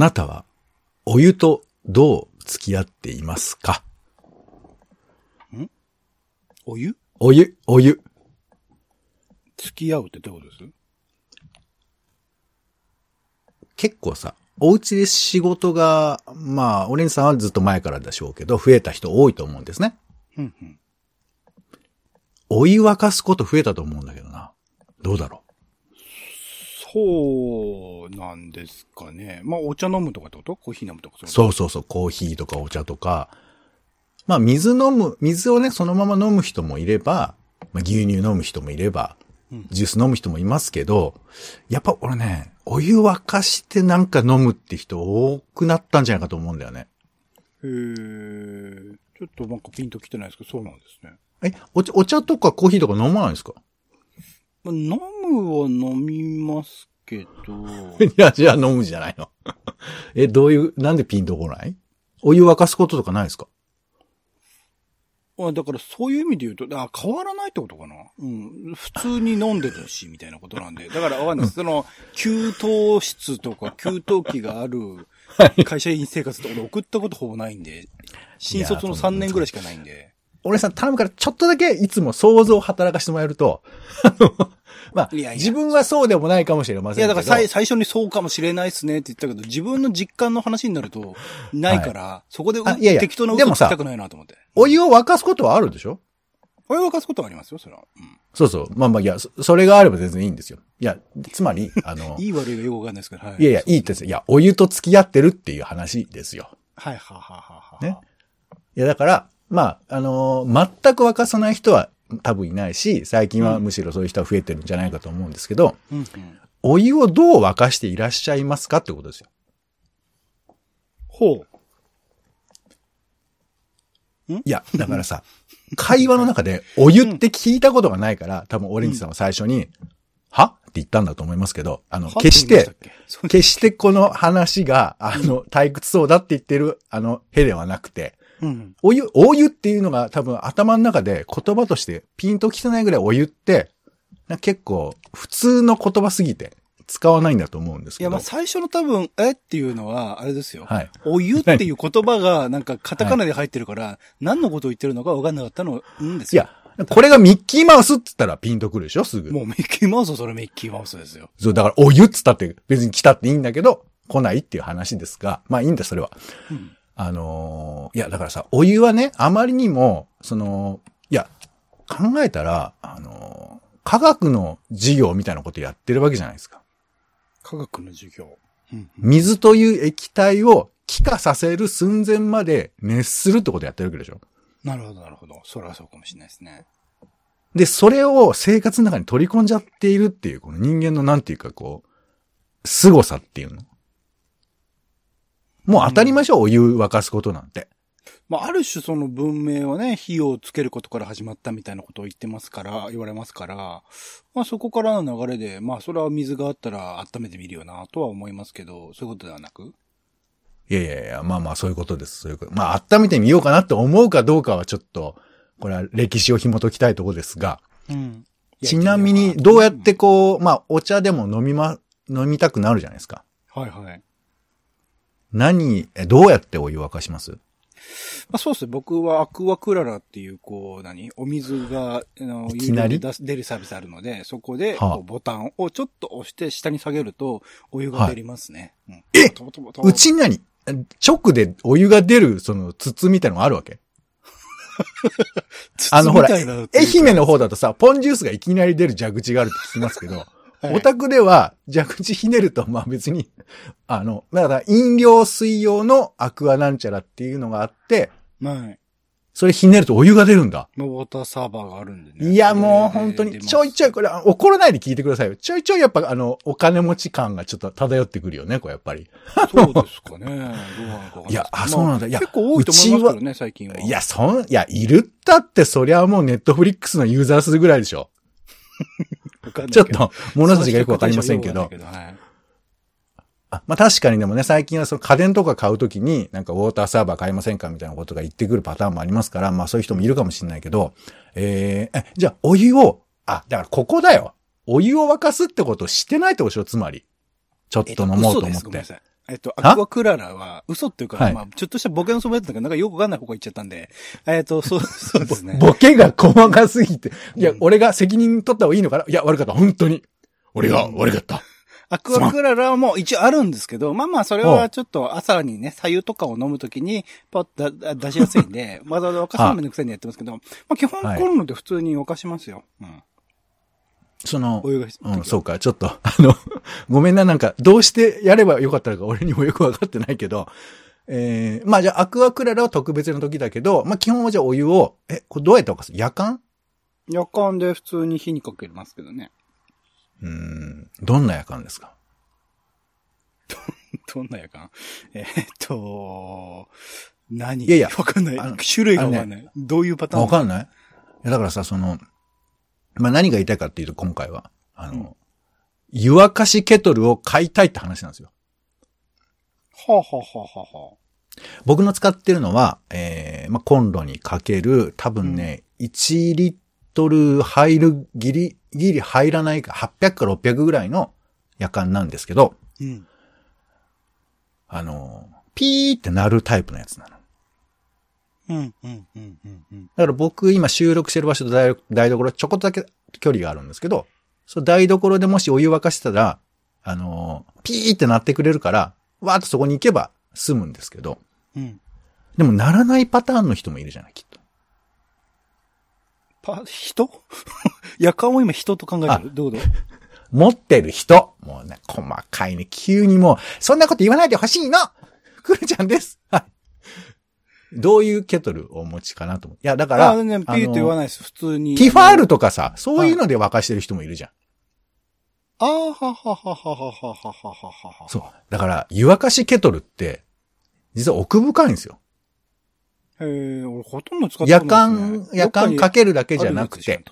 なたは、お湯とどう付き合っていますか？お湯？お湯、お湯。付き合うってどういうことです？結構さ、お家で仕事が、まあ、オレンジさんはずっと前からでしょうけど、増えた人多いと思うんですね。うんうん。お湯沸かすこと増えたと思うんだけどな。どうだろそうなんですかね。まあ、お茶飲むとかってこと？コーヒー飲むとかうそうそうそう、コーヒーとかお茶とか。まあ、水飲む、水をね、そのまま飲む人もいれば、まあ、牛乳飲む人もいればうん、ジュース飲む人もいますけど、やっぱ俺ね、お湯沸かしてなんか飲むって人多くなったんじゃないかと思うんだよね。へーちょっとなんかピンときてないですけど、そうなんですね。え、お茶、お茶とかコーヒーとか飲まないんですか？まあ、飲むは飲みますけど、いや、じゃあ飲むじゃないの。え、どういう、なんでピンとこない？お湯沸かすこととかないですか？あだからそういう意味で言うと、あ変わらないってことかな。うん。普通に飲んでるし、みたいなことなんで。だからわかんないです。その、給湯室とか 給湯器がある会社員生活って俺送ったことほぼないんで、新卒の3年ぐらいしかないんで。俺さん頼むからちょっとだけいつも想像を働かせてもらえると、あの、まあ、いやいや自分はそうでもないかもしれまいや、せんけど。だから最最初にそうかもしれないっすねって言ったけど、自分の実感の話になると、ないから、そこでいやいや適当なでもさ嘘つきたくないなと思って。お湯を沸かすことはあるでしょ？お湯沸かすことはありますよ、それは。うん。そうそう。まあまあ、いや、そそれがあれば全然いいんですよ。いや、つまり、あの、いい悪いがよくわかんないですけど、はい。いやいや、いいですよ。いや、お湯と付き合ってるっていう話ですよ。はい、はははは。ね。いや、だから、まあ、あのー全く沸かさない人は多分いないし、最近はむしろそういう人は増えてるんじゃないかと思うんですけど、うんうん。お湯をどう沸かしていらっしゃいますかってことですよ。ほう。いや、だからさ、会話の中でお湯って聞いたことがないから、多分オレンジさんは最初に、は？って言ったんだと思いますけど、あの、決して、、決してこの話が、あの、退屈そうだって言ってる、あの、へではなくて、うん。お湯、お湯っていうのが多分頭の中で言葉としてピンときてないぐらいお湯って、な結構普通の言葉すぎて使わないんだと思うんですいや、けど。まあ最初の多分、えっていうのは、あれですよ。はい。お湯っていう言葉が、なんかカタカナで入ってるから、何のことを言ってるのか分かんなかったの、んですよ。いや、これがミッキーマウスって言ったらピンとくるでしょすぐ。もうミッキーマウスはそれミッキーマウスですよ。そう、だからお湯っつったって別に来たっていいんだけど、来ないっていう話ですが、まあいいんだ、それは。うん。あのーいや、だからさ、お湯はね、あまりにも、その、いや、考えたら、あのー科学の授業みたいなことやってるわけじゃないですか。科学の授業。うん。水という液体を気化させる寸前まで熱するってことやってるわけでしょ。なるほど、なるほど。それはそうかもしれないですね。で、それを生活の中に取り込んじゃっているっていう、この人間のなんていうかこう、凄さっていうの。もう当たり前でしょ、お湯沸かすことなんて。まあ、ある種その文明はね、火をつけることから始まったみたいなことを言ってますから、言われますから、まあそこからの流れで、まあそれは水があったら温めてみるよなとは思いますけど、そういうことではなく？いやいやいや、まあまあそういうことです。そういうこと。まあ温めてみようかなって思うかどうかはちょっと、これは歴史を紐解きたいところですが、うん。ちなみにどうやってこう、まあお茶でも飲みま、飲みたくなるじゃないですか。はいはい。何、えどうやってお湯沸かします？まあそうですね。僕はアクアクララっていう、こう、何？お水が、あの、いきなり？出す出るサービスあるので、そこで、ボタンをちょっと押して下に下げると、お湯が出りますね。うん。えうちに何直でお湯が出る、その筒みたいなのがあるわけ？あのほら愛媛の方だとさ、ポンジュースがいきなり出る蛇口があるって聞きますけど、はいお宅では蛇口ひねると、まあ別に、あの、だから飲料水用のアクアなんちゃらっていうのがあって、はい。それひねるとお湯が出るんだ。まあウォーターサーバーがあるんでね。いや、もう本当に、ちょいちょい、これ、あ怒らないで聞いてくださいよ。ちょいちょいやっぱ、あの、お金持ち感がちょっと漂ってくるよね、これやっぱり。そうですかね。どうなのかいいやあそうなんだいや結構多いと思いますけどね、最近は。いや、そん、いや、いるったって、そりゃもうネットフリックスのユーザー数ぐらいでしょ。ちょっと、物差しがよくわかりませんけど。まあ確かにでもね、最近はその家電とか買うときに、なんかウォーターサーバー買いませんかみたいなことが言ってくるパターンもありますから、まあそういう人もいるかもしれないけど、えー、え、じゃあお湯を、あ、だからここだよ。お湯を沸かすってことをしてないってことでしょつまり。ちょっと飲もうと思って。えっとえっと、アクアクララは、嘘っていうか、はいまあ、ちょっとしたボケのそばやったから、なんかよくわかんない方向行っちゃったんで、えっと、そう、そうですね。ボケが細かすぎて。いや、俺が責任取った方がいいのかな？いや、悪かった。本当に。俺が悪かった。アクアクララも一応あるんですけど、まあまあ、それはちょっと朝にね、左右とかを飲むときに、パッとだ出しやすいんで、わざわざ沸かすのめんどくさいんでやってますけど、まあ基本はいコンロで普通に沸かしますよ。うん。その、お湯が必要うん、そうか、ちょっと、あの、ごめんな、なんか、どうしてやればよかったのか俺にもよくわかってないけど、えー、まあじゃあ、アクアクララは特別な時だけど、まあ基本はじゃあお湯を、え、これどうやって沸かす夜間？夜間で普通に火にかけますけどね。うーん、どんな夜間ですか？どんな夜間？えーっと、何？いやいやわかんない。種類がわかんない。どういうパターン？わかんない。いや、だからさ、その、まあ何が言いたいかっていうと、今回は、あの、湯沸かしケトルを買いたいって話なんですよ。はあ、はあはあはあはあ、僕の使ってるのは、えー、まあ、コンロにかける、多分ね、1リットル入る、ギリ、ギリ入らないか、800か600ぐらいの夜間なんですけど、うん。あの、ピーって鳴るタイプのやつなの。うん、うん、うん、うん、うん。だから僕今収録してる場所と台台所ちょこっとだけ距離があるんですけど、その台所でもしお湯沸かしてたら、あの、ピーって鳴ってくれるから、わーっとそこに行けば済むんですけど、うん。でも鳴らないパターンの人もいるじゃない、きっと。パ、人？夜間を今人と考えてる？どういうこ持ってる人。もうね、細かいね、急にもう、そんなこと言わないでほしいのくるちゃんです。はい。どういうケトルをお持ちかなと思う。いや、だから、とあ、全然ピーって言わないです。普通に。ティファールとかさ、そういうので沸かしてる人もいるじゃん。ああ、ははははははははははは。そう。だから、湯沸かしケトルって、実は奥深いんですよ。へえ、俺ほとんど使った夜ことないね間、夜間かけるだけじゃなくて。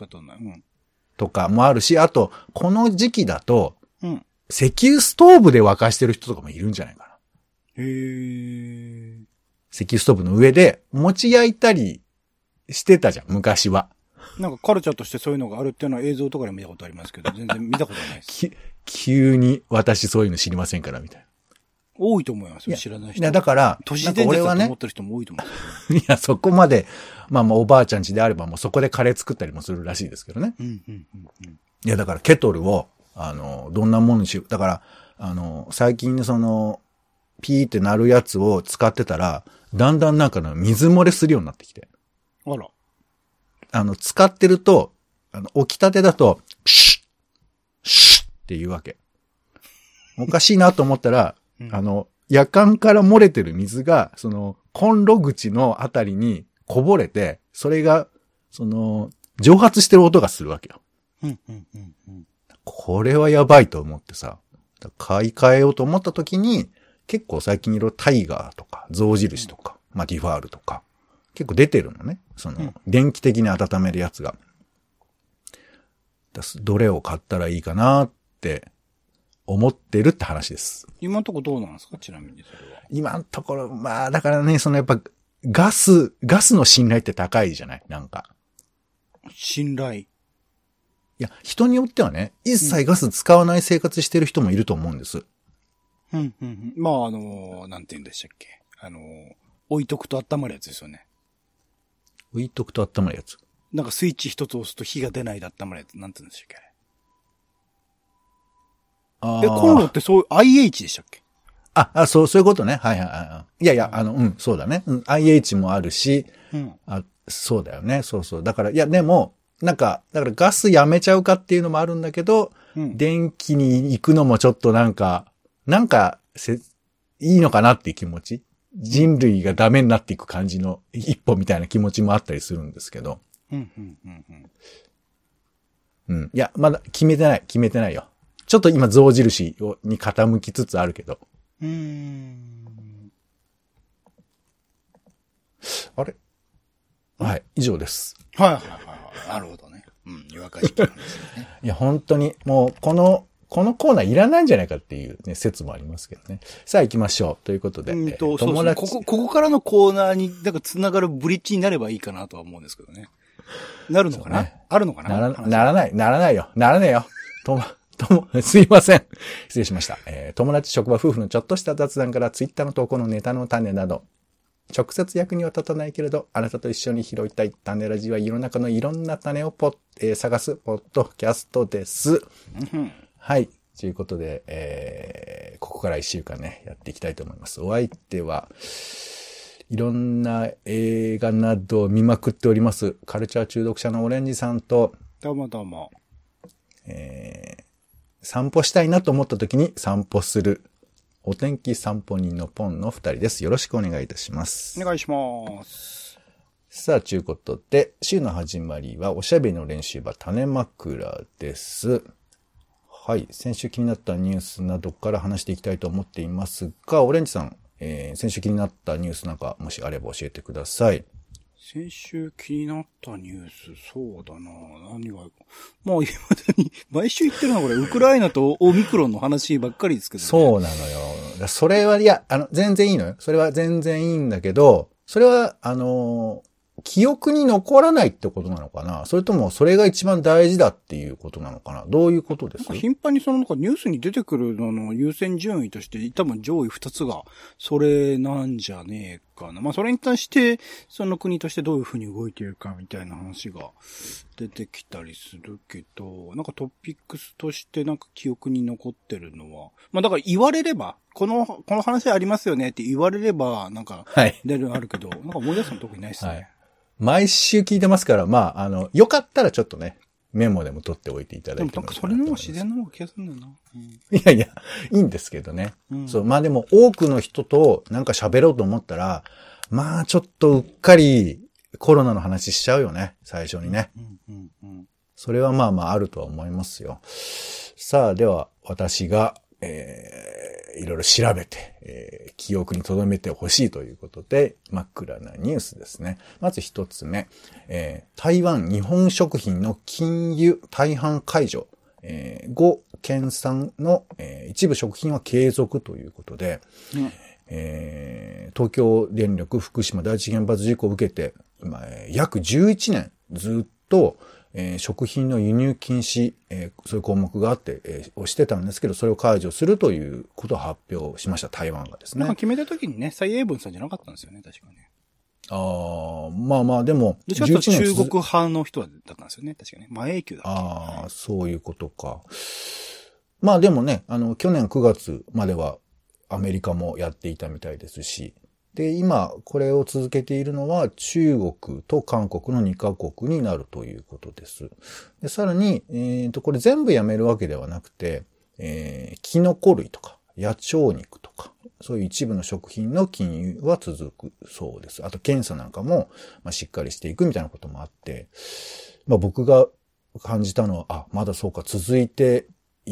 とかもあるし、あと、この時期だと、うん。石油ストーブで沸かしてる人とかもいるんじゃないかな。へえ。石油ストーブの上で、餅焼いたりしてたじゃん、昔は。なんかカルチャーとしてそういうのがあるっていうのは映像とかで見たことありますけど、全然見たことないです。き急に私そういうの知りませんから、みたい多いと思いますよ、知らないな。い人。や、だから、都市伝説だと思っ、てる人も多いと思うんですよ。いや、そこまで、まあまあおばあちゃん家であればもうそこでカレー作ったりもするらしいですけどね。うん、うん、うん、うん。いや、だからケトルを、あの、どんなものにしよう。だから、あの、最近その、ピーって鳴るやつを使ってたら、だんだんなんかの水漏れするようになってきて。あら。あの、使ってると、あの、起きたてだと、プシュッ、シュッっていうわけ。おかしいなと思ったら、うんあの、夜間から漏れてる水が、その、コンロ口のあたりにこぼれて、それが、その、蒸発してる音がするわけよ。うん、うん、うん、うん。これはやばいと思ってさ、買い替えようと思った時に、結構最近いろいろタイガーとか、象印とか、まあディファールとか、結構出てるのね。その、うん電気的に温めるやつが。どれを買ったらいいかなって思ってるって話です。今んとこどうなんですか？ちなみにそれは。今のところ、まあだからね、そのやっぱガス、ガスの信頼って高いじゃない？なんか。信頼。いや、人によってはね、一切ガス使わない生活してる人もいると思うんです。うん、うん、うん。まあ、あの、なんて言うんでしたっけ？あの、置いとくと温まるやつですよね。置いとくと温まるやつ？なんかスイッチ一つ押すと火が出ないで温まるやつ。なんて言うんでしたっけ？ああれ。え、コンロってそう、IH でしたっけ？あ、あ、そう、そういうことね。はいはいはい。いやいや、あの、うん、そうだね。うん、IH もあるし、うん。あ、そうだよね。そうそう。だから、いや、でも、なんか、だからガスやめちゃうかっていうのもあるんだけど、うん。電気に行くのもちょっとなんか、なんか、せ、いいのかなっていう気持ち？人類がダメになっていく感じの一歩みたいな気持ちもあったりするんですけど。うん、うん、うん、うん。うん。いや、まだ決めてない、決めてないよ。ちょっと今象印をに傾きつつあるけど。うーん。あれ？はい、以上です。はいはいはいはい。なるほどね。うん、湯沸かね。いや、本当に、もう、この、このコーナーいらないんじゃないかっていうね、説もありますけどね。さあ行きましょう。ということで、うんえーと、そう友達、ですねここ、ここからのコーナーに、なんか繋がるブリッジになればいいかなとは思うんですけどね。なるのかな、そうねあるのかな？なら、話ならない、ならないよ。ならねえよ。とも、とも、すいません。失礼しました。えー友達、職場、夫婦のちょっとした雑談から、ツイッターの投稿のネタの種など、直接役には立たないけれど、あなたと一緒に拾いたい種ラジは世の中のいろんな種をポッ、えー探すポッドキャストです。うんはい。ということで、えーここから一週間ね、やっていきたいと思います。お相手は、いろんな映画などを見まくっております。カルチャー中毒者のオレンジさんと、どうもどうも。えー散歩したいなと思った時に散歩する、お天気散歩人のポンの二人です。よろしくお願いいたしますお。願いします。さあ、ちゅうことで、週の始まりはおしゃべりの練習場種枕です。はい。先週気になったニュースなどから話していきたいと思っていますが、オレンジさん、えー先週気になったニュースなんかもしあれば教えてください。先週気になったニュース、そうだな何が、もう今だに、毎週言ってるのはこれ、ウクライナとオミクロンの話ばっかりですけどね。そうなのよ。だそれは、いや、あの、全然いいのよ。それは全然いいんだけど、それは、あのー記憶に残らないってことなのかな？それとも、それが一番大事だっていうことなのかな？どういうことです？か頻繁にそのなんかニュースに出てくるのの優先順位として多分上位二つがそれなんじゃねえかな。まあそれに対してその国としてどういうふうに動いているかみたいな話が出てきたりするけど、なんかトピックスとしてなんか記憶に残ってるのは、まあだから言われれば、この、この話ありますよねって言われればなんかはい。出るのあるけど、なんか思い出すの特にないですね。はい毎週聞いてますから、まあ、あの、よかったらちょっとね、メモでも取っておいていただでもなんいてもかそれの方が自然な方が気がするんだよな。うんいやいや、いいんですけどね。うんそう、まあでも多くの人となんか喋ろうと思ったら、まあちょっとうっかりコロナの話しちゃうよね、最初にね。それはまあまああるとは思いますよ。さあ、では私が、えー、いろいろ調べて、えー記憶に留めてほしいということで、真っ暗なニュースですね。まず一つ目、えー台湾日本食品の禁輸大半解除、えー、5県産の、えー一部食品は継続ということで、うんえー東京電力福島第一原発事故を受けて、今、えー約11年ずっと、えー食品の輸入禁止、えーそういう項目があって、えーをしてたんですけど、それを解除するということを発表しました、台湾がですね。なんか決めた時にね、蔡英文さんじゃなかったんですよね、確かね。ああ、まあまあ、でも、どっちかというと中続国派の人だったんですよね、確かね。前永久だった。ああ、そういうことか。まあでもね、あの、去年9月まではアメリカもやっていたみたいですし、で、今、これを続けているのは中国と韓国の2カ国になるということです。で、さらに、えっ、と、これ全部やめるわけではなくて、えー、キノコ類とか、野鳥肉とか、そういう一部の食品の禁輸は続くそうです。あと、検査なんかも、まあ、しっかりしていくみたいなこともあって、まあ、僕が感じたのは、あ、まだそうか、続いて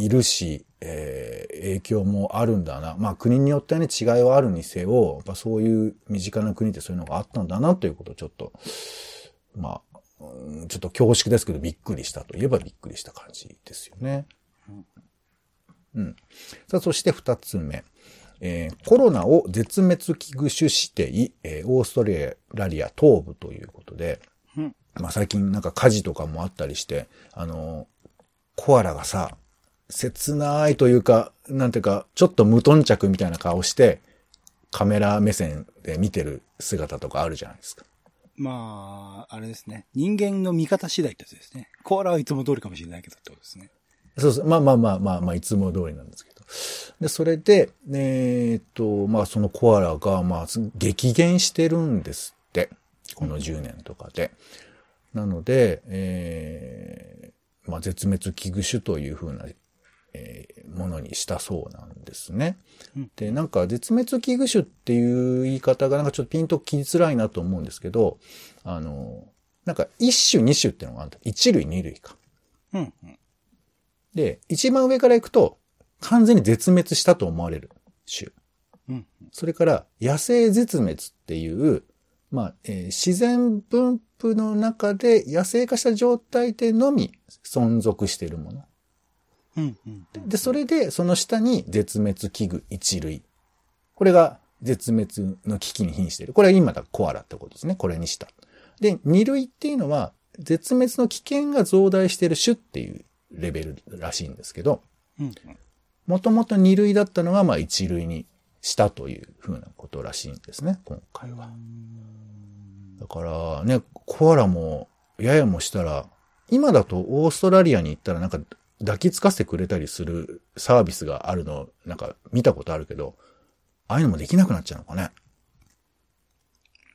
いるし、えー影響もあるんだな。まあ国によってはね、違いはあるにせよ、やっぱそういう身近な国ってそういうのがあったんだなということをちょっと、まあ、うんちょっと恐縮ですけど、びっくりしたといえばびっくりした感じですよね。うん。さあ、そして二つ目。えーコロナを絶滅危惧種指定、えーオーストラリア東部ということで、うんまあ最近なんか火事とかもあったりして、あの、コアラがさ、切ないというか、なんていうか、ちょっと無頓着みたいな顔して、カメラ目線で見てる姿とかあるじゃないですか。まあ、あれですね。人間の見方次第ってやつですね。コアラはいつも通りかもしれないけどってことですね。そうそう。まあまあまあまあまあ、いつも通りなんですけど。で、それで、えーっと、まあそのコアラが、まあ、激減してるんですって。この10年とかで。なので、えー、まあ絶滅危惧種というふうな、えーものにしたそうなんですね。うんで、なんか絶滅危惧種っていう言い方がなんかちょっとピンときづらいなと思うんですけど、あの、なんか一種二種っていうのがある。一類二類か。うん、うん。で、一番上から行くと、完全に絶滅したと思われる種。うん。それから、野生絶滅っていう、まあ、えー自然分布の中で野生化した状態でのみ存続しているもの。うん、うん。で、それで、その下に絶滅危惧一類。これが絶滅の危機に瀕している。これは今だコアラってことですね。これにした。で、二類っていうのは、絶滅の危険が増大している種っていうレベルらしいんですけど、もともと2類だったのが、まあ1類にしたというふうなことらしいんですね、今回は。だからね、コアラも、ややもしたら、今だとオーストラリアに行ったらなんか抱きつかせてくれたりするサービスがあるの、なんか見たことあるけど、ああいうのもできなくなっちゃうのかね？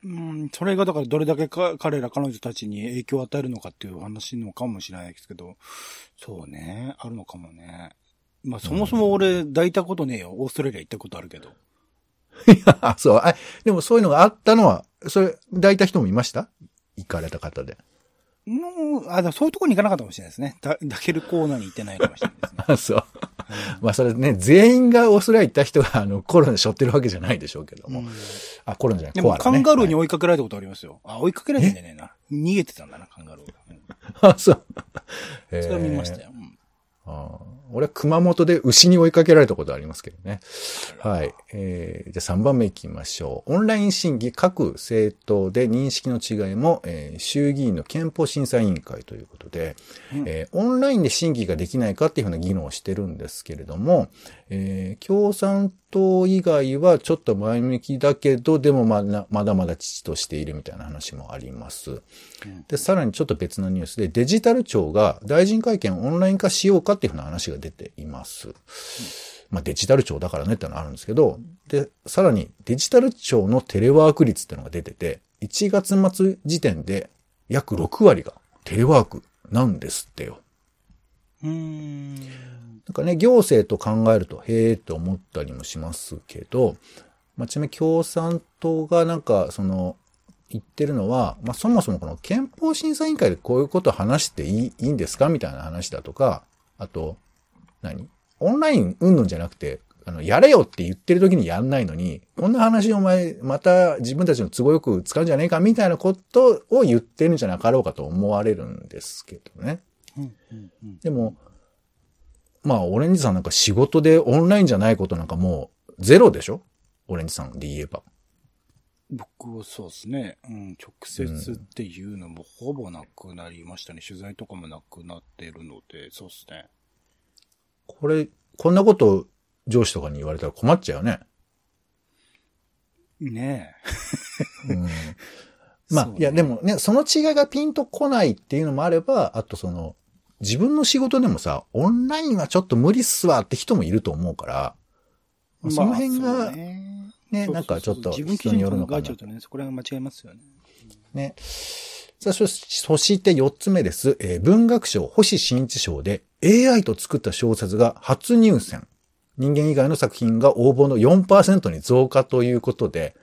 うん、それがだからどれだけか彼ら彼女たちに影響を与えるのかっていう話のかもしれないですけど、そうね、あるのかもね。まあそもそも俺抱いたことねえよ。オーストラリア行ったことあるけど。あ、そう。あ、でもそういうのがあったのは、それ、抱いた人もいました？行かれた方で。のあ、でもそういうところに行かなかったかもしれないですね。だ抱けるコーナーに行ってないかもしれないですね。あ、そう。まあそれね、全員がオーストラリア行った人があのコロナ背負ってるわけじゃないでしょうけども。うんあ、コロナじゃない、でもコアラ、ね。カンガルーにはい追いかけられたことありますよ。あ、追いかけられてんじゃねえな。逃げてたんだな、カンガルーが。うん あ、そう。えそれは見ましたよ。うんあー俺は熊本で牛に追いかけられたことありますけどね。はい。えー、じゃあ3番目行きましょう。オンライン審議各政党で認識の違いも、えー衆議院の憲法審査委員会ということで、うんえーオンラインで審議ができないかっていうふうな議論をしてるんですけれども、えー共産党以外はちょっと前向きだけど、でもまだまだまだ父としているみたいな話もあります。で、さらにちょっと別のニュースで、デジタル庁が大臣会見をオンライン化しようかっていうふうな話が出ています。まあデジタル庁だからねってのはあるんですけど、で、さらにデジタル庁のテレワーク率ってのが出てて、1月末時点で約6割がテレワークなんですってよ。うーん。なんかね、行政と考えると、へえって思ったりもしますけど、まあ、ちなみに共産党がなんか、その、言ってるのは、まあ、そもそもこの憲法審査委員会でこういうことを話していいいいんですかみたいな話だとか、あと、何？オンラインうんぬんじゃなくて、あの、やれよって言ってる時にやんないのに、こんな話お前、また自分たちの都合よく使うんじゃねえかみたいなことを言ってるんじゃなかろうかと思われるんですけどね。うんうんうんでも、まあ、オレンジさんなんか仕事でオンラインじゃないことなんかもうゼロでしょ？オレンジさんで言えば。僕はそうですね。うん、直接っていうのもほぼなくなりましたね。取材とかもなくなってるので、そうですね。これ、こんなこと上司とかに言われたら困っちゃうよね。ねうん、まあ、そうねいや、でもね、その違いがピンとこないっていうのもあれば、あとその、自分の仕事でもさ、オンラインはちょっと無理っすわって人もいると思うから、え。その辺がまあそうねね、そうそうそうなんかちょっと人によるのかな考えちゃうとね、そこら辺が間違いますよね。ね。さあ、そそして4つ目です。えー文学賞星新一賞で AI と作った小説が初入選。人間以外の作品が応募の4%に増加ということで、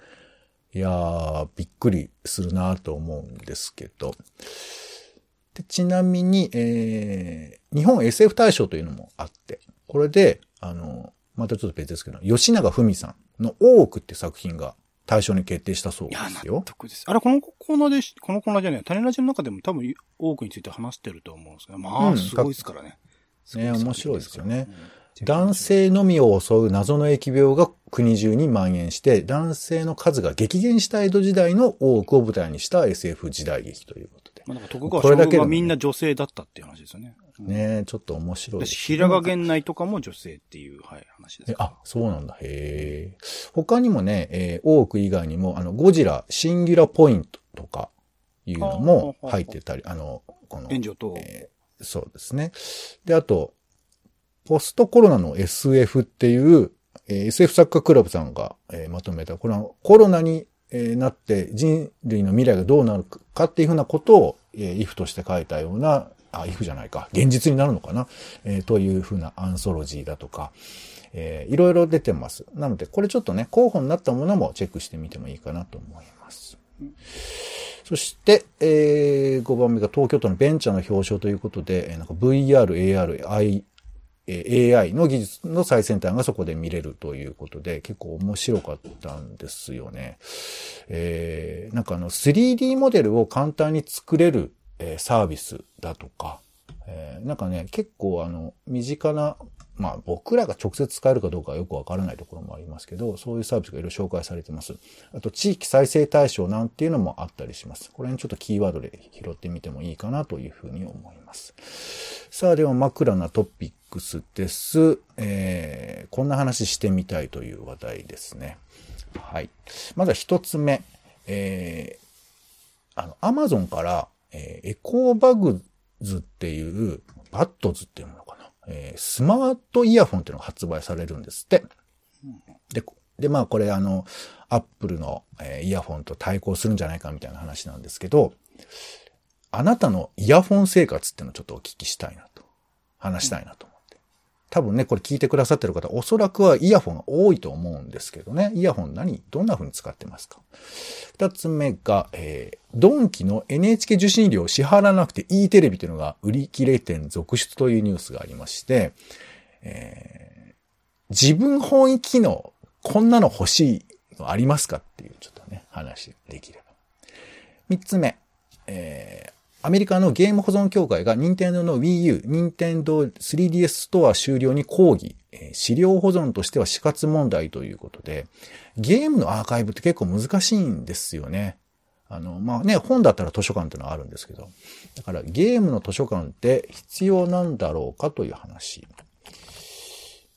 いやー、びっくりするなと思うんですけど。でちなみに、えー日本 SF 大賞というのもあって、これで、あの、またちょっと別ですけど、吉永文さんの大奥って作品が大賞に決定したそうですよ納。得です。あれ、このコーナーでし、このコーナーじゃない、種ラジの中でも多分多くについて話してると思うんですけど、まあ、うんすごいですからね。すごいね面白いですよね。うん男性のみを襲う謎の疫病が国中に蔓延して、男性の数が激減した江戸時代の多くを舞台にした SF 時代劇ということで。まあ、なんか徳川これだけでも将軍がみんな女性だったっていう話ですよね。うんねちょっと面白いだし、です。平賀源内とかも女性っていう、はい、話ですえ。あ、そうなんだ。へえ。他にもね、えー、多く以外にも、あの、ゴジラ、シンギュラポイントとかいうのも入ってたり、あの、この、援助と、えーそうですね。で、あと、ポストコロナの SF っていう、え SF 作家クラブさんが、えまとめた、これはコロナに、えなって人類の未来がどうなるかっていうふうなことを、えー、イフとして書いたような、あ、イフじゃないか、現実になるのかな、えーというふうなアンソロジーだとか、えーいろいろ出てます。なので、これちょっとね、候補になったものもチェックしてみてもいいかなと思います。そして、えー、5番目が東京都のベンチャーの表彰ということで、えーなんか VR、AR、I、AI の技術の最先端がそこで見れるということで、結構面白かったんですよね。えー、なんかあの 3D モデルを簡単に作れる、えーサービスだとか、えー、なんかね、結構あの、身近な、まあ僕らが直接使えるかどうかはよくわからないところもありますけど、そういうサービスがいろいろ紹介されてます。あと地域再生対象なんていうのもあったりします。これにちょっとキーワードで拾ってみてもいいかなというふうに思います。さあでは枕なトピックスです。えー、こんな話してみたいという話題ですね。はい。まずは一つ目。えー、あの、アマゾンから、えー、エコーバグズっていう、バッドズっていうのかな。えー、スマートイヤホンっていうのが発売されるんですって。で、で、まあこれあの、アップルの、えー、イヤホンと対抗するんじゃないかみたいな話なんですけど、あなたのイヤホン生活っていうのをちょっとお聞きしたいなと。話したいなと。多分ね、これ聞いてくださってる方、おそらくはイヤホンが多いと思うんですけどね。イヤホン何？どんな風に使ってますか？二つ目が、えー、ドンキの NHK 受信料を支払わなくていいテレビというのが売り切れ店続出というニュースがありまして、えー、自分本位機能、こんなの欲しいのありますかっていうちょっとね、話できれば。三つ目、えー、アメリカのゲーム保存協会が任天堂の Wii U、任天堂 3DS ストア終了に抗議、資料保存としては死活問題ということで、ゲームのアーカイブって結構難しいんですよね。あの、まあね、本だったら図書館ってのはあるんですけど、だからゲームの図書館って必要なんだろうかという話。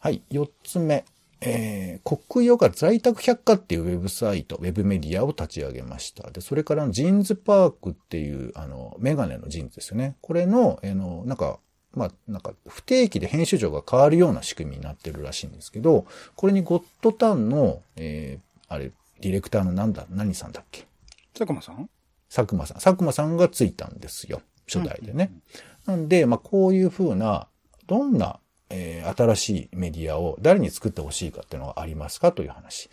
はい、四つ目。えー、コクヨが在宅百科っていうウェブサイト、ウェブメディアを立ち上げました。で、それから JINS PARK っていう、あの、メガネの JINS ですよね。これの、あの、なんか、まあ、なんか、不定期で編集長が変わるような仕組みになってるらしいんですけど、これにゴッドタンの、えー、あれ、ディレクターのなんだ、何さんだっけ？佐久間さん？佐久間さん。佐久間さんがついたんですよ。初代でね。うんうんうん、なんで、まあ、こういうふうな、どんなえー、新しいメディアを誰に作ってほしいかっていうのがありますかという話。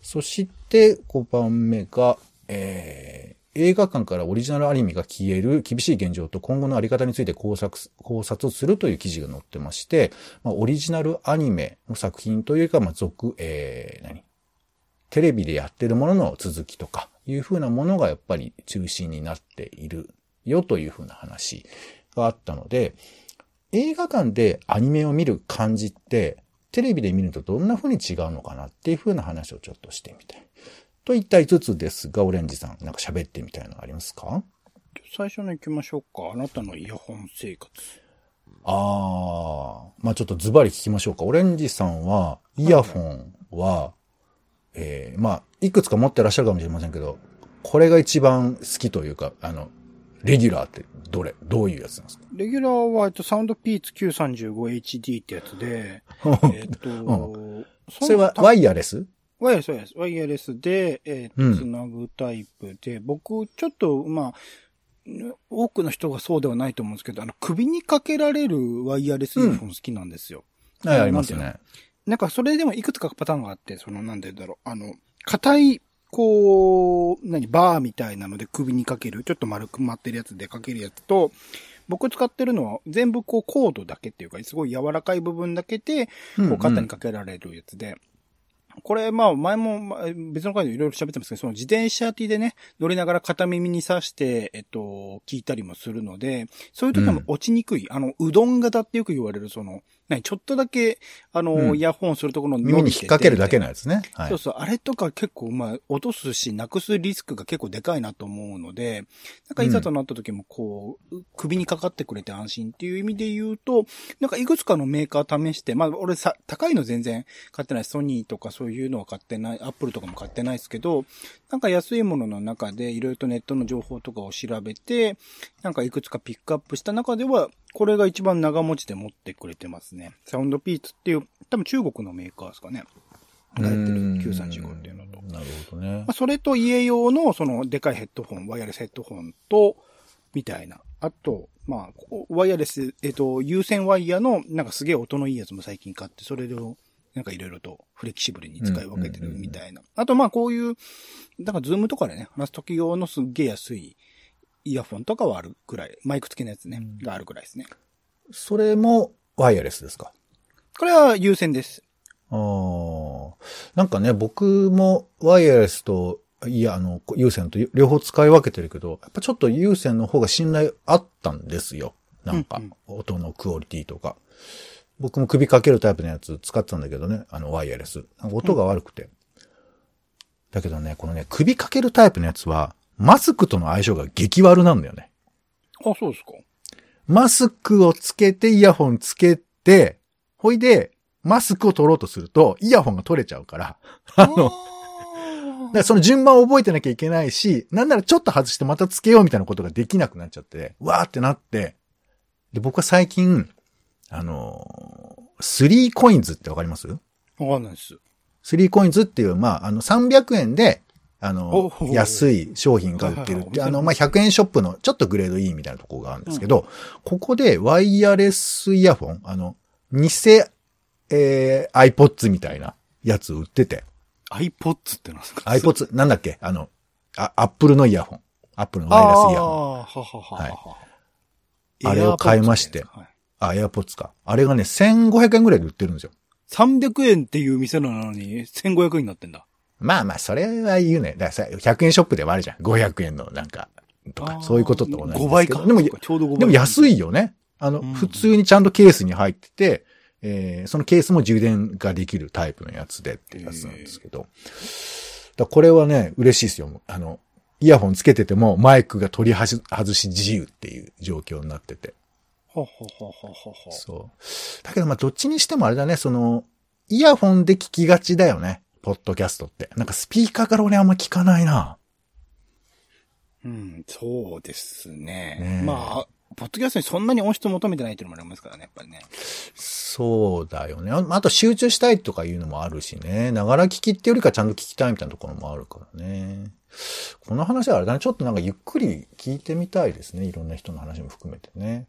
そして、5番目が、えー、映画館からオリジナルアニメが消える厳しい現状と今後のあり方について考察考察するという記事が載ってまして、まあ、オリジナルアニメの作品というか、まあ、続、えー、何？テレビでやってるものの続きとかいうふうなものがやっぱり中心になっているよというふうな話があったので、映画館でアニメを見る感じって、テレビで見るとどんな風に違うのかなっていう風な話をちょっとしてみたい。といった5つですが、オレンジさん、なんか喋ってみたいのありますか？最初の行きましょうか。あなたのイヤホン生活。ああ、まあちょっとズバリ聞きましょうか。オレンジさんは、イヤホンは、はい、えー、まあ、いくつか持ってらっしゃるかもしれませんけど、これが一番好きというか、あの、レギュラーってどれどういうやつなんですか？レギュラーは、えっと、サウンドピーツ 935HD ってやつで、えっと、うん、それはワイヤレスワイヤレス、ワイヤレス。ワイヤレスで、えー、っと、つなぐタイプで、うん、僕、ちょっと、まあ、多くの人がそうではないと思うんですけど、あの、首にかけられるワイヤレスイヤホン好きなんですよ。うん、はい、ありますね。なんか、それでもいくつかパターンがあって、その、なんでだろう、あの、硬いこう、何、バーみたいなので首にかける、ちょっと丸くまってるやつでかけるやつと、僕使ってるのは全部こうコードだけっていうか、すごい柔らかい部分だけで、こう肩にかけられるやつで、これ、まあ、前も、別の回でいろいろ喋ってますけど、その自転車ティでね、乗りながら片耳に刺して、えっと、聞いたりもするので、そういう時も落ちにくい、うん、あの、うどん型ってよく言われる、その、ね、ちょっとだけ、あの、うん、イヤホンするところの耳に引っ掛けるだけのやつね。はい、そうそう。あれとか結構、まあ、落とすし、なくすリスクが結構でかいなと思うので、なんかいざとなった時も、こう、うん、首にかかってくれて安心っていう意味で言うと、なんかいくつかのメーカー試して、まあ、俺さ、高いの全然買ってない。ソニーとかそういうのは買ってない。アップルとかも買ってないですけど、なんか安いものの中で、いろいろとネットの情報とかを調べて、なんかいくつかピックアップした中では、これが一番長持ちで持ってくれてますね。サウンドピーツっていう、多分中国のメーカーですかね。がやってる935っていうのと。なるほどね。まあ、それと家用のそのでかいヘッドホン、ワイヤレスヘッドホンと、みたいな。あと、まあ、ワイヤレス、えっ、と、有線ワイヤーのなんかすげえ音のいいやつも最近買って、それをなんかいろいろとフレキシブルに使い分けてるみたいな。あとまあこういう、なんか Zoom とかでね、話す時用のすっげえ安いイヤフォンとかはあるぐらい、マイク付きのやつね、があるぐらいですね。それもワイヤレスですか？これは有線です。ああ。なんかね、僕もワイヤレスと、いや、あの、有線と両方使い分けてるけど、やっぱちょっと有線の方が信頼あったんですよ。なんか、音のクオリティとか。僕も首かけるタイプのやつ使ってたんだけどね、あの、ワイヤレス。音が悪くて。だけどね、このね、首かけるタイプのやつは、マスクとの相性が激悪なんだよね。あ、そうですか。マスクをつけてイヤホンつけて、ほいで、マスクを取ろうとすると、イヤホンが取れちゃうから、あの、だからその順番を覚えてなきゃいけないし、なんならちょっと外してまたつけようみたいなことができなくなっちゃって、わーってなって、で、僕は最近、あのー、スリーコインズってわかります？わかんないです。スリーコインズっていう、まあ、あの、300円で、あおの、う安い商品が売ってるってあの、まあ、100円ショップのちょっとグレードいいみたいなところがあるんですけど、ここでワイヤレスイヤホン、あの、偽、えー、iPods みたいなやつ売ってて、iPods ってなんですか？iPods、なんだっけ？あの、あ、Apple のイヤホン。Apple のワイヤレスイヤホン。ああ、ははははは。あれを買いまして。はいあ、AirPods か。あれがね、1500円ぐらいで売ってるんですよ。300円っていう店なのに、1500円になってんだ。まあまあ、それは言うね。だからさ、100円ショップではあるじゃん。500円のなんか、とか、そういうことと同じですけど。5倍か。でもちょうど5倍。でも安い。いよね。あの、うん普通にちゃんとケースに入ってて、えーそのケースも充電ができるタイプのやつでっていうやつなんですけど。だこれはね、嬉しいですよ。あの、イヤホンつけててもマイクが取り外し自由っていう状況になってて。はははははは。そう。だけどまあどっちにしてもあれだね、その、イヤホンで聞きがちだよね。ポッドキャストって。なんかスピーカーから俺あんま聞かないな。うん、そうですね。ねえまあ、ポッドキャストにそんなに音質求めてないっていうのもありますからね、やっぱりね。そうだよね。ああと集中したいとかいうのもあるしね。ながら聞きってよりかちゃんと聞きたいみたいなところもあるからね。この話はあれだね。ちょっとなんかゆっくり聞いてみたいですね。いろんな人の話も含めてね。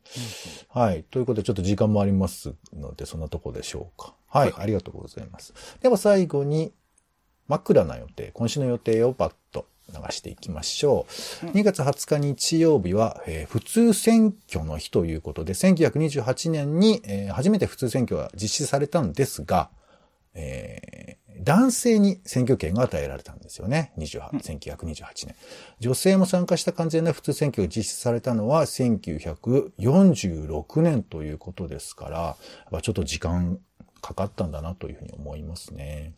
はい。ということでちょっと時間もありますので、そんなとこでしょうか。はい。ありがとうございます。では最後に、枕な予定、今週の予定をパッと流していきましょう。2月20日日曜日は、えー普通選挙の日ということで、1928年に、えー初めて普通選挙が実施されたんですが、えー男性に選挙権が与えられたんですよね。28 1928年。女性も参加した完全な普通選挙が実施されたのは1946年ということですから、ちょっと時間かかったんだなというふうに思いますね。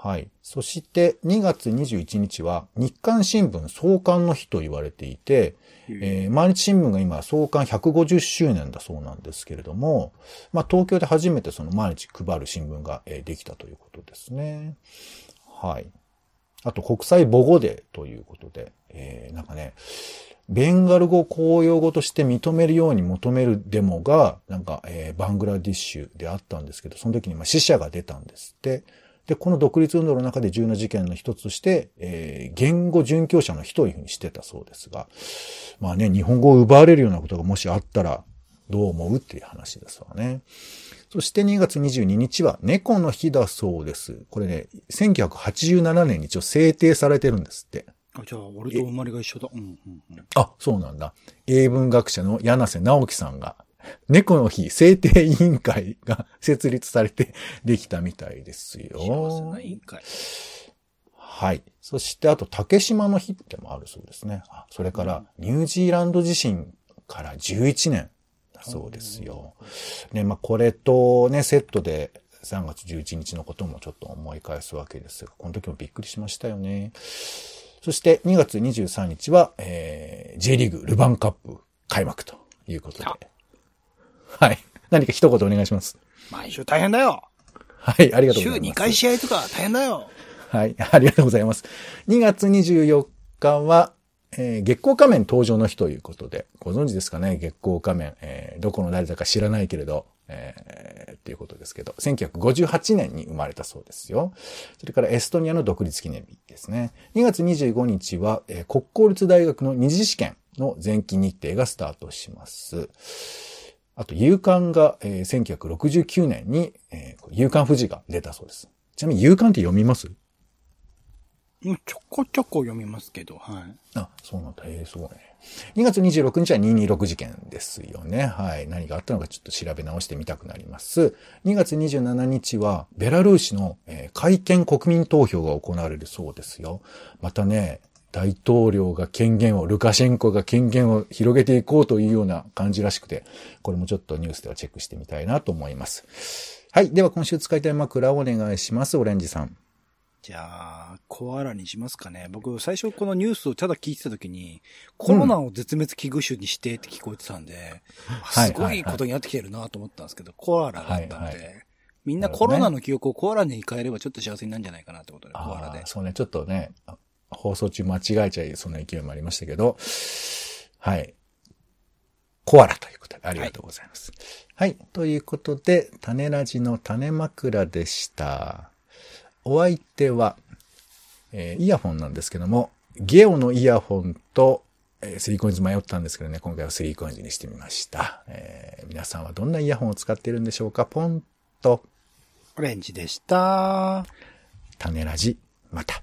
はい。そして2月21日は日刊新聞創刊の日と言われていて、えー毎日新聞が今創刊150周年だそうなんですけれども、まあ東京で初めてその毎日配る新聞が、えーできたということですね。はい。あと国際母語デーということで、えーなんかね、ベンガル語を公用語として認めるように求めるデモが、なんか、えーバングラディッシュであったんですけど、その時にまあ死者が出たんですって。で、この独立運動の中で重要な事件の一つとして、えー言語殉教者の日というふうにしてたそうですが、まあね、日本語を奪われるようなことがもしあったら、どう思うっていう話ですわね。そして2月22日は猫の日だそうです。これね、1987年に一応制定されてるんですって。あじゃあ、俺と生まれが一緒だ。うん、うん、うん。あ、そうなんだ。英文学者の柳瀬直樹さんが、猫の日制定委員会が 設立されてできたみたいですよ。幸せな委員会。はい。そして、あと、竹島の日ってもあるそうですね。あそれから、ニュージーランド地震から11年だそうですよ。ね、まあ、これとね、セットで3月11日のこともちょっと思い返すわけですが、この時もびっくりしましたよね。そして、2月23日は、えー、J リーグルヴァンカップ開幕ということで。はい。何か一言お願いします。毎週大変だよ。はい、ありがとうござ週います。2回試合とか大変だよ。はい、ありがとうございます。2月24日は、えー月光仮面登場の日ということで、ご存知ですかね？月光仮面、えーどこの誰だか知らないけれど、えーっていうことですけど、1958年に生まれたそうですよ。それからエストニアの独立記念日ですね。2月25日は、えー国公立大学の二次試験の前期日程がスタートします。あと、夕刊が、えー1969年に、えー夕刊富士が出たそうです。ちなみに夕刊って読みます？うんちょこちょこ読みますけど、はい。あ、そうなんだ。ええすごいね。2月26日は226事件ですよね。はい。何があったのかちょっと調べ直してみたくなります。2月27日は、ベラルーシの、えー改憲国民投票が行われるそうですよ。またね、大統領が権限を、ルカシェンコが権限を広げていこうというような感じらしくて、これもちょっとニュースではチェックしてみたいなと思います。はい。では今週使いたい枕をお願いします。オレンジさん。じゃあ、コアラにしますかね。僕、最初このニュースをただ聞いてた時に、コロナを絶滅危惧種にしてって聞こえてたんで、うん、すごいことになってきてるなと思ったんですけど、コアラだったんで、はいはい、みんなコロナの記憶をコアラに変えればちょっと幸せになるんじゃないかなってことで、コアラで。そうね、ちょっとね、放送中間違えちゃいそうな勢いもありましたけど、はい。コアラということでありがとうございます。はい、はい。ということで、種ラジの種枕でした。お相手は、えー、イヤホンなんですけども、ゲオのイヤホンと、えー、スリーコインズ迷ったんですけどね、今回はスリーコインズにしてみました。えー、皆さんはどんなイヤホンを使っているんでしょうか？ポンと。オレンジでした。種ラジ、また。